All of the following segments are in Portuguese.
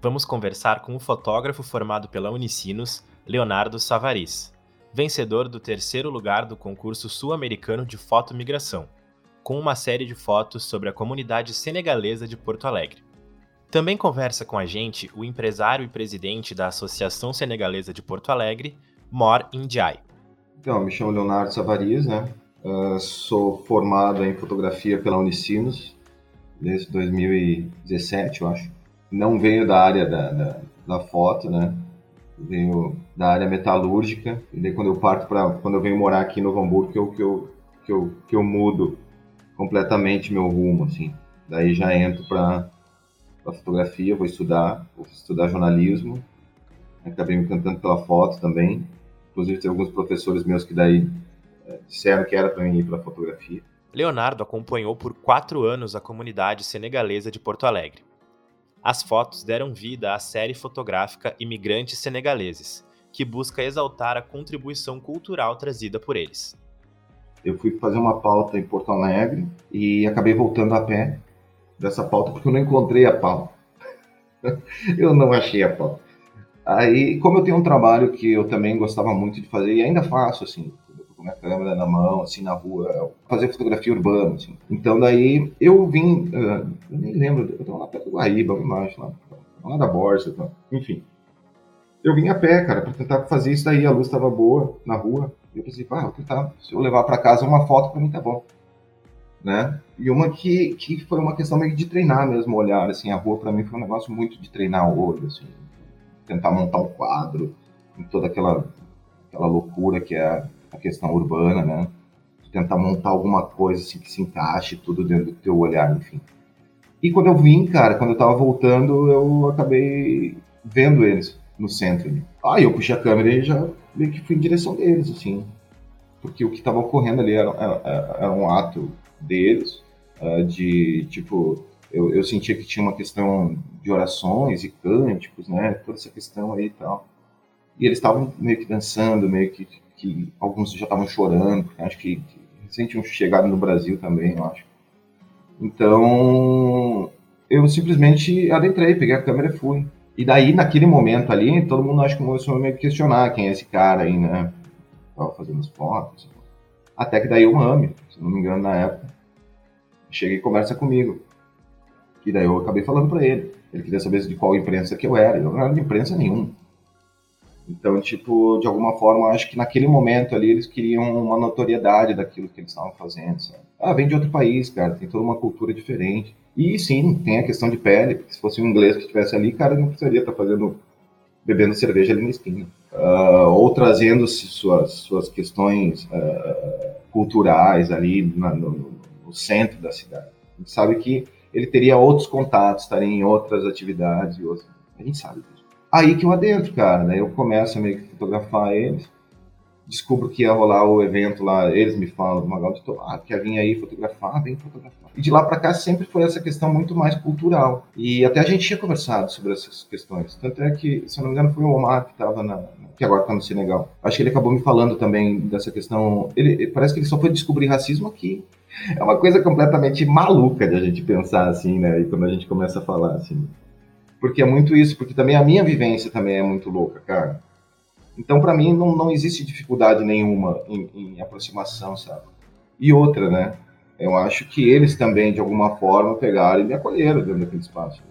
vamos conversar com o fotógrafo formado pela Unicinos, Leonardo Savaris, vencedor do terceiro lugar do concurso sul-americano de fotomigração, com uma série de fotos sobre a comunidade senegalesa de Porto Alegre. Também conversa com a gente o empresário e presidente da Associação Senegalesa de Porto Alegre, Mor Indiai. Então, me chamo Leonardo Savaris, né? Uh, sou formado em fotografia pela Unicinos desde 2017, eu acho não venho da área da, da, da foto, né? Venho da área metalúrgica. E daí quando eu parto para quando eu venho morar aqui no Novo Hamburgo, que eu, que eu, que eu, que eu mudo completamente meu rumo, assim. Daí já entro para a fotografia, vou estudar, vou estudar jornalismo. Acabei me encantando pela foto também. Inclusive tem alguns professores meus que daí é, disseram que era para mim ir para fotografia. Leonardo acompanhou por quatro anos a comunidade senegalesa de Porto Alegre. As fotos deram vida à série fotográfica Imigrantes Senegaleses, que busca exaltar a contribuição cultural trazida por eles. Eu fui fazer uma pauta em Porto Alegre e acabei voltando a pé dessa pauta porque eu não encontrei a pauta. eu não achei a pauta. Aí, como eu tenho um trabalho que eu também gostava muito de fazer e ainda faço, assim, com minha câmera na mão, assim, na rua, fazer fotografia urbana, assim. Então, daí, eu vim, uh, eu nem lembro, eu tava lá perto do Guaíba, embaixo, lá, lá da Borsa, tá? enfim. Eu vim a pé, cara, para tentar fazer isso daí, a luz estava boa na rua, eu pensei, ah, vou tentar, se eu levar para casa uma foto, para mim tá bom. Né? E uma que, que foi uma questão meio de treinar mesmo olhar, assim, a rua para mim foi um negócio muito de treinar o olho, assim, tentar montar um quadro, toda aquela, aquela loucura que é a questão urbana, né? Tentar montar alguma coisa assim que se encaixe tudo dentro do teu olhar, enfim. E quando eu vim, cara, quando eu tava voltando, eu acabei vendo eles no centro. Aí eu puxei a câmera e já meio que fui em direção deles, assim. Porque o que estava ocorrendo ali era, era, era, um ato deles, uh, de, tipo, eu, eu sentia que tinha uma questão de orações e cânticos, né? Toda essa questão aí e tal. E eles estavam meio que dançando, meio que que alguns já estavam chorando, acho que, que recente chegado no Brasil também, eu acho. Então, eu simplesmente adentrei, peguei a câmera e fui. E daí, naquele momento ali, todo mundo acho que começou a me questionar quem é esse cara aí, né? Tava fazendo as fotos. Até que daí o Mami, se não me engano, na época, chega e conversa comigo. E daí eu acabei falando para ele. Ele queria saber de qual imprensa que eu era. Eu não era de imprensa nenhuma. Então, tipo, de alguma forma, acho que naquele momento ali eles queriam uma notoriedade daquilo que eles estavam fazendo. Sabe? Ah, vem de outro país, cara, tem toda uma cultura diferente. E sim, tem a questão de pele, porque se fosse um inglês que estivesse ali, cara, não precisaria estar fazendo, bebendo cerveja ali na esquina. Uh, ou trazendo suas, suas questões uh, culturais ali na, no, no, centro da cidade. A gente sabe que ele teria outros contatos, estaria em outras atividades, a gente sabe disso. Aí que eu adentro, cara. Daí eu começo a meio que fotografar eles. Descubro que ia rolar o evento lá, eles me falam, Magal, ah, quer vir aí fotografar? Vem fotografar. E de lá para cá sempre foi essa questão muito mais cultural. E até a gente tinha conversado sobre essas questões. Tanto é que, se eu não me engano, foi o Omar que estava na. que agora está no Senegal. Acho que ele acabou me falando também dessa questão. Ele, parece que ele só foi descobrir racismo aqui. É uma coisa completamente maluca de a gente pensar assim, né? E quando a gente começa a falar assim. Porque é muito isso, porque também a minha vivência também é muito louca, cara. Então, para mim, não, não existe dificuldade nenhuma em, em, aproximação, sabe? E outra, né? Eu acho que eles também, de alguma forma, pegaram e me acolheram dentro daquele espaço.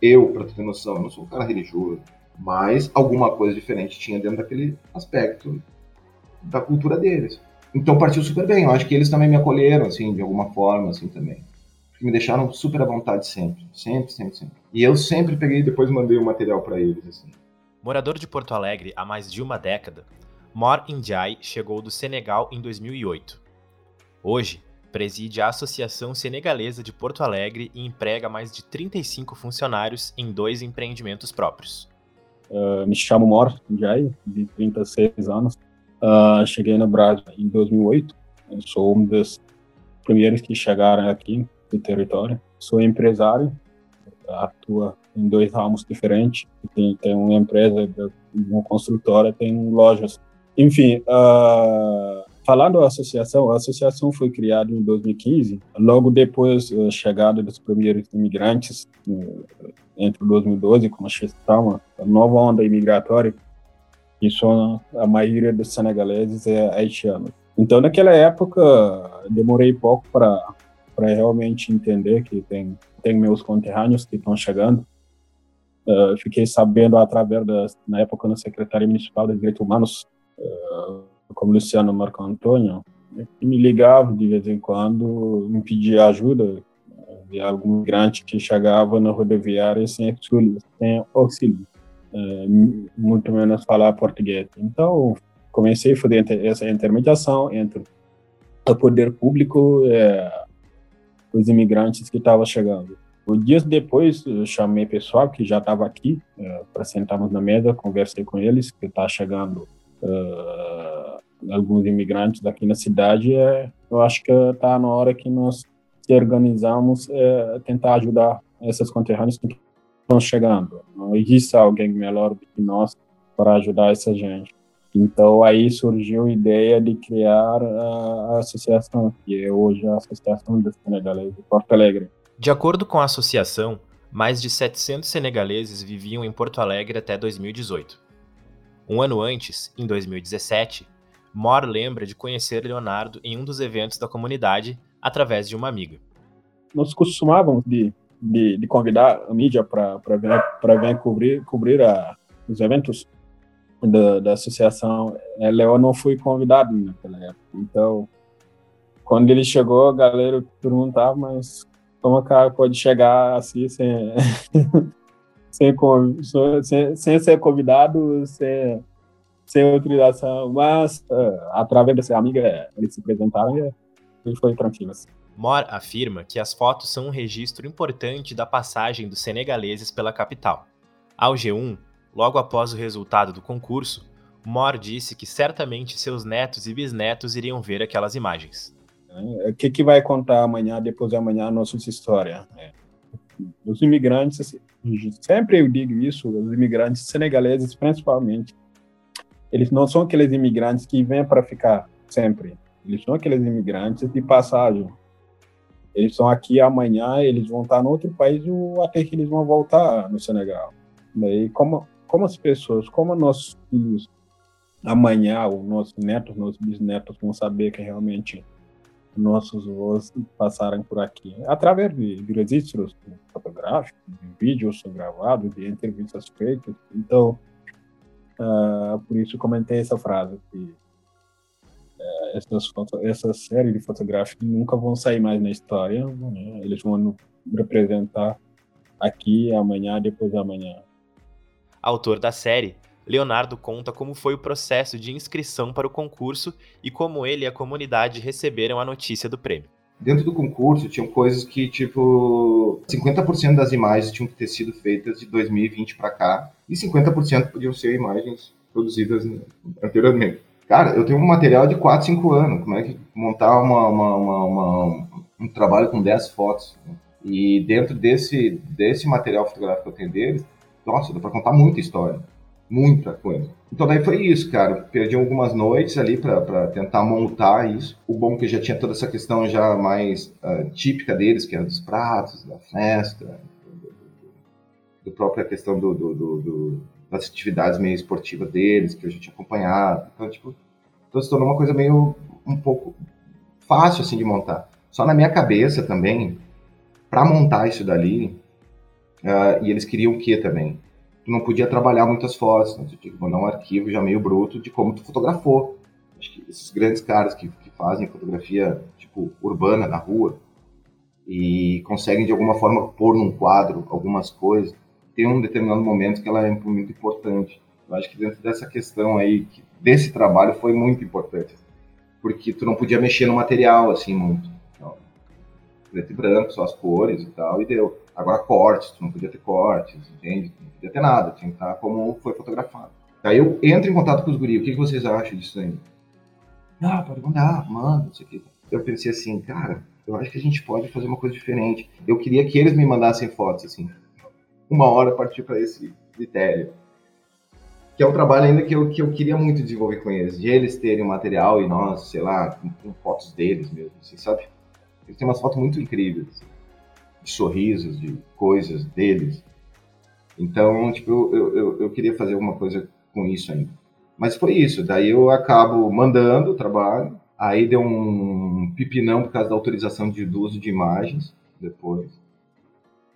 Eu, para ter noção, eu não sou um cara religioso, mas alguma coisa diferente tinha dentro daquele aspecto da cultura deles. Então partiu super bem. Eu acho que eles também me acolheram, assim, de alguma forma, assim, também que me deixaram super à vontade sempre, sempre, sempre, sempre. E eu sempre peguei e depois mandei o material para eles, assim. Morador de Porto Alegre há mais de uma década, Mor Indiai chegou do Senegal em 2008. Hoje, preside a Associação Senegalesa de Porto Alegre e emprega mais de 35 funcionários em dois empreendimentos próprios. Uh, me chamo Mor Jai, de 36 anos. Uh, cheguei no Brasil em 2008. Eu sou um dos primeiros que chegaram aqui no território. Sou empresário, atua em dois ramos diferentes. Tem, tem uma empresa, uma construtora, tem lojas. Enfim, uh, falando da associação, a associação foi criada em 2015, logo depois da chegada dos primeiros imigrantes, entre 2012, como a gente chama, a nova onda imigratória, que são a maioria dos senegaleses é haitiano. Então, naquela época, demorei pouco para para realmente entender que tem tem meus conterrâneos que estão chegando. Uh, fiquei sabendo através da na época no secretário municipal de direitos humanos, uh, como Luciano Marco Antônio, que me ligava de vez em quando, me pedia ajuda de algum migrante que chegava na rodoviária sem auxílio, sem auxílio, uh, muito menos falar português. Então comecei a fazer essa intermediação entre o poder público e os imigrantes que estavam chegando. Dias depois, eu chamei pessoal que já estava aqui uh, para sentarmos na mesa, conversei com eles que está chegando uh, alguns imigrantes aqui na cidade. É, eu acho que está na hora que nós se organizamos é, tentar ajudar esses conterrâneos que estão chegando. Não existe alguém melhor do que nós para ajudar essa gente. Então aí surgiu a ideia de criar a, associação, que é hoje a Associação dos Senegaleses de Porto Alegre. De acordo com a associação, mais de 700 senegaleses viviam em Porto Alegre até 2018. Um ano antes, em 2017, Mor lembra de conhecer Leonardo em um dos eventos da comunidade através de uma amiga. Nós costumávamos de, de, de convidar a mídia para vir, vir cobrir, cobrir a, os eventos da, da associação, é, Léo não foi convidado naquela época. Então, quando ele chegou, a galera perguntava, mas como o cara pode chegar assim sem, sem, sem, sem ser convidado, sem, sem autorização? Mas, uh, através dessa amiga, eles se apresentaram e ele foi tranquilo. Assim. Mor afirma que as fotos são um registro importante da passagem dos senegaleses pela capital. Ao G1, Logo após o resultado do concurso, Mor disse que certamente seus netos e bisnetos iriam ver aquelas imagens. O que, que vai contar amanhã, depois de amanhã, a nossa história? É. Os imigrantes, assim, sempre eu digo isso, os imigrantes senegaleses principalmente, eles não são aqueles imigrantes que vêm para ficar sempre. Eles são aqueles imigrantes de passagem. Eles são aqui amanhã, eles vão estar no outro país ou até que eles vão voltar no Senegal. Daí, como como as pessoas, como nossos filhos amanhã, os nossos netos, nossos bisnetos vão saber que realmente nossos avós passaram por aqui através de, de registros fotográficos, de vídeos gravados, de entrevistas feitas. Então, uh, por isso comentei essa frase que uh, essas foto, essa série de fotográficos nunca vão sair mais na história. Né? Eles vão representar aqui, amanhã, depois de amanhã. Autor da série, Leonardo conta como foi o processo de inscrição para o concurso e como ele e a comunidade receberam a notícia do prêmio. Dentro do concurso tinham coisas que, tipo, 50% das imagens tinham que ter sido feitas de 2020 para cá e 50% podiam ser imagens produzidas anteriormente. Cara, eu tenho um material de 4, 5 anos. Como é que montar uma, uma, uma, um trabalho com 10 fotos? E dentro desse, desse material fotográfico que eu tenho deles, nossa, dá pra contar muita história. Muita coisa. Então daí foi isso, cara. Perdi algumas noites ali para tentar montar isso. O bom é que já tinha toda essa questão já mais uh, típica deles, que era dos pratos, da festa, do, do própria questão do, do, do, das atividades meio esportivas deles, que eu já tinha acompanhado. Então, tipo, então se tornou uma coisa meio um pouco fácil assim de montar. Só na minha cabeça também, para montar isso dali, Uh, e eles queriam o que também? Tu não podia trabalhar muitas fotos, né? tu tinha que mandar um arquivo já meio bruto de como tu fotografou. Acho que esses grandes caras que, que fazem fotografia tipo urbana na rua e conseguem de alguma forma pôr num quadro algumas coisas, tem um determinado momento que ela é muito importante. Eu acho que dentro dessa questão aí, desse trabalho foi muito importante, porque tu não podia mexer no material assim muito. Preto e branco, só as cores e tal, e deu Agora cortes, tu não podia ter cortes, entende? Não podia ter nada, tinha que estar como foi fotografado. Aí eu entro em contato com os guris, o que, que vocês acham disso aí? Ah, pode mandar, manda, isso aqui. Eu pensei assim, cara, eu acho que a gente pode fazer uma coisa diferente. Eu queria que eles me mandassem fotos, assim. Uma hora partir para esse critério. Que é um trabalho ainda que eu, que eu queria muito desenvolver com eles. De eles terem material e nós, sei lá, com, com fotos deles mesmo, assim, sabe? Eles têm umas fotos muito incríveis. Assim, de sorrisos, de coisas deles. Então, tipo, eu, eu, eu queria fazer alguma coisa com isso ainda. Mas foi isso. Daí eu acabo mandando o trabalho. Aí deu um pipinão por causa da autorização de uso de imagens depois.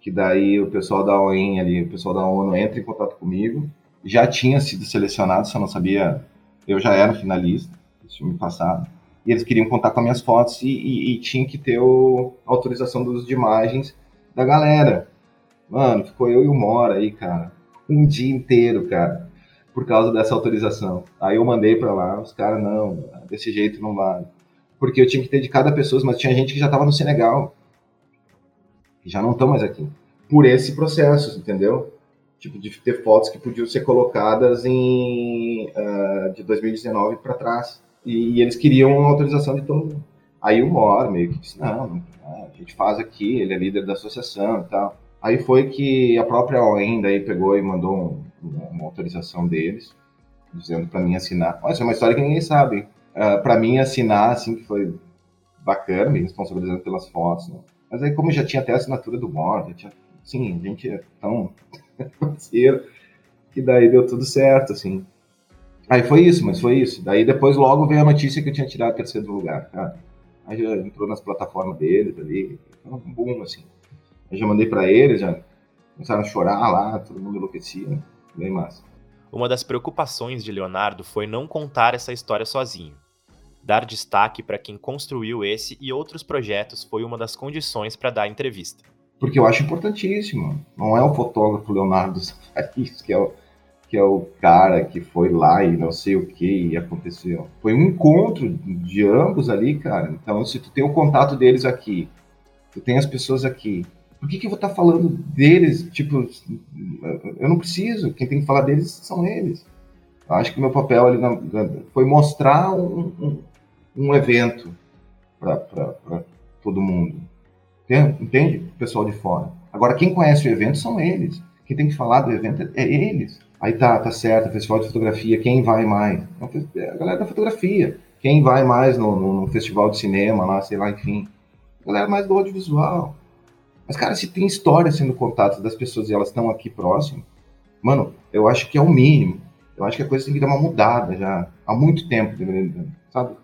Que daí o pessoal da OEM ali, o pessoal da ONU entra em contato comigo. Já tinha sido selecionado, só não sabia. Eu já era finalista, esse me passado. E eles queriam contar com as minhas fotos e, e, e tinha que ter o, a autorização do uso de imagens da galera. Mano, ficou eu e o Mora aí, cara. Um dia inteiro, cara por causa dessa autorização. Aí eu mandei para lá, os caras, não, desse jeito não vai. Porque eu tinha que ter de cada pessoa, mas tinha gente que já estava no Senegal, que já não estão mais aqui. Por esse processo, entendeu? Tipo, de ter fotos que podiam ser colocadas em uh, de 2019 para trás. E, eles queriam a autorização de todo mundo. Aí o Mor meio que disse, não, não, a gente faz aqui, ele é líder da associação e tal. Aí foi que a própria OEM daí pegou e mandou um, uma autorização deles, dizendo para mim assinar. Olha, essa é uma história que ninguém sabe. Uh, ah, para mim assinar, assim, que foi bacana, me responsabilizando pelas fotos, né? Mas aí, como já tinha até a assinatura do tinha, sim, a gente é tão parceiro, que daí deu tudo certo, assim. Aí foi isso, mas foi isso. Daí depois logo veio a notícia que eu tinha tirado terceiro lugar, cara. Aí já entrou nas plataformas deles ali, um boom, assim. Aí já mandei para eles, já começaram a chorar lá, todo mundo enlouquecia. Bem massa. Uma das preocupações de Leonardo foi não contar essa história sozinho. Dar destaque para quem construiu esse e outros projetos foi uma das condições para dar a entrevista. Porque eu acho importantíssimo. Não é o fotógrafo Leonardo Safariz que é o, que é o cara que foi lá e não sei o que aconteceu. Foi um encontro de ambos ali, cara. Então, se tu tem o contato deles aqui, tu tem as pessoas aqui, por que, que eu vou estar tá falando deles? Tipo, eu não preciso. Quem tem que falar deles são eles. Eu acho que meu papel ali na, foi mostrar um, um, um evento para todo mundo. Entende? O pessoal de fora. Agora, quem conhece o evento são eles. Quem tem que falar do evento é, é eles. Aí tá, tá certo, festival de fotografia, quem vai mais? É a galera da fotografia. Quem vai mais no, no, no festival de cinema lá, sei lá, enfim. A galera mais do audiovisual. Mas, cara, se tem história sendo contada das pessoas e elas estão aqui próximo, mano, eu acho que é o mínimo. Eu acho que a coisa tem que dar uma mudada já há muito tempo, sabe?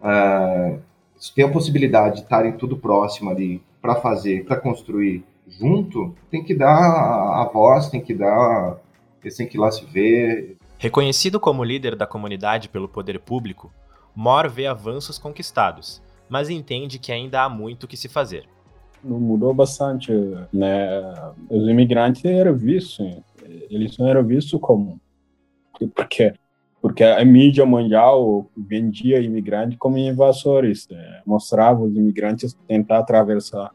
Uh, se tem a possibilidade de estarem tudo próximo ali para fazer, para construir junto, tem que dar a voz, tem que dar. Eles têm que ir lá se ver. Reconhecido como líder da comunidade pelo poder público, Mor vê avanços conquistados, mas entende que ainda há muito que se fazer mudou bastante, né? Os imigrantes eram vistos, eles não eram vistos como porque porque a mídia mundial vendia imigrantes como invasores, né? mostrava os imigrantes tentar atravessar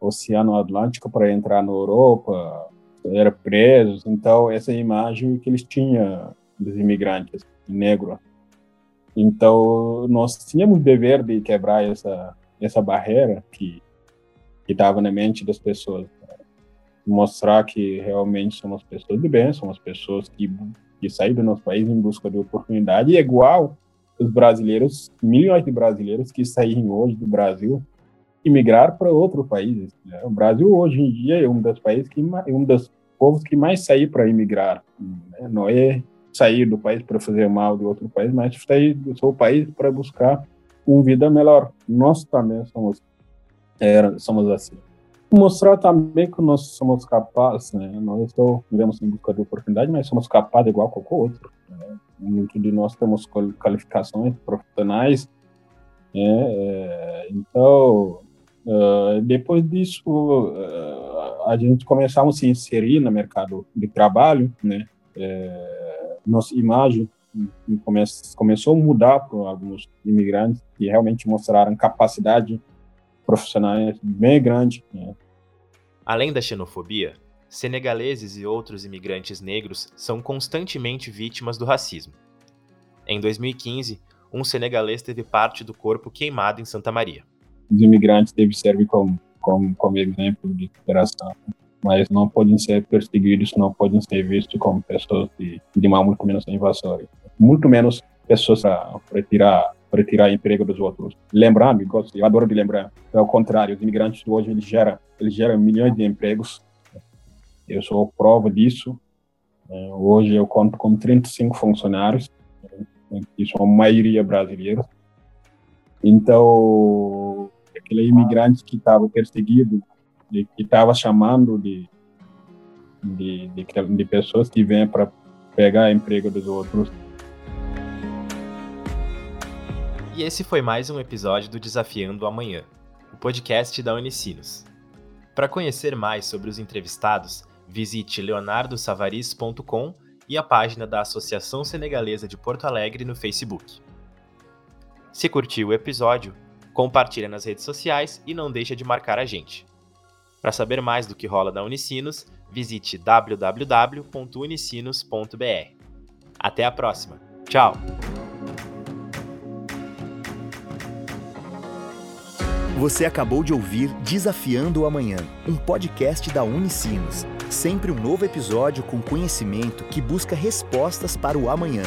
o Oceano Atlântico para entrar na Europa, eram presos, então essa imagem que eles tinham dos imigrantes negros. Então nós tínhamos o dever de quebrar essa essa barreira que que estava na mente das pessoas. Mostrar que realmente somos pessoas de bem, somos pessoas que, que saem do nosso país em busca de oportunidade, é igual os brasileiros, milhões de brasileiros que saírem hoje do Brasil e migrar para outros países. Né? O Brasil hoje em dia é um dos países que um dos povos que mais saem para imigrar. Né? Não é sair do país para fazer mal de outro país, mas sair do seu país para buscar uma vida melhor. Nós também somos era, somos assim. Mostrar também que nós somos capazes, né? Nós estou, vivemos em busca de oportunidade, mas somos capazes igual a qualquer outro. Né? Muito de nós temos qualificações profissionais, né? É, então, uh, depois disso, uh, a gente começamos a se inserir no mercado de trabalho, né? É, nossa imagem come, começou a mudar para alguns imigrantes que realmente mostraram capacidade profissionais bem grande. Né? Além da xenofobia, senegaleses e outros imigrantes negros são constantemente vítimas do racismo. Em 2015, um senegalês teve parte do corpo queimado em Santa Maria. Os imigrantes devem servir como, como, como exemplo de cooperação, mas não podem ser perseguidos, não podem ser vistos como pessoas de, de muito menos invasores. Muito menos pessoas para retirar para tirar emprego dos outros. Lembrar, eu adoro de lembrar. É o contrário, os imigrantes hoje eles geram, eles geram milhões de empregos. Eu sou prova disso. É, hoje eu conto com 35 funcionários, que são a maioria brasileiros. Então, aquele imigrante que estava perseguido, que estava chamando de, de, de, de pessoas que vêm para pegar emprego dos outros, E esse foi mais um episódio do Desafiando o Amanhã, o podcast da Unicinos. Para conhecer mais sobre os entrevistados, visite leonardosavaris.com e a página da Associação Senegalesa de Porto Alegre no Facebook. Se curtiu o episódio, compartilha nas redes sociais e não deixa de marcar a gente. Para saber mais do que rola da Unicinos, visite www.unicinos.br. Até a próxima. Tchau! Você acabou de ouvir Desafiando o Amanhã, um podcast da Unicinos. Sempre um novo episódio com conhecimento que busca respostas para o amanhã.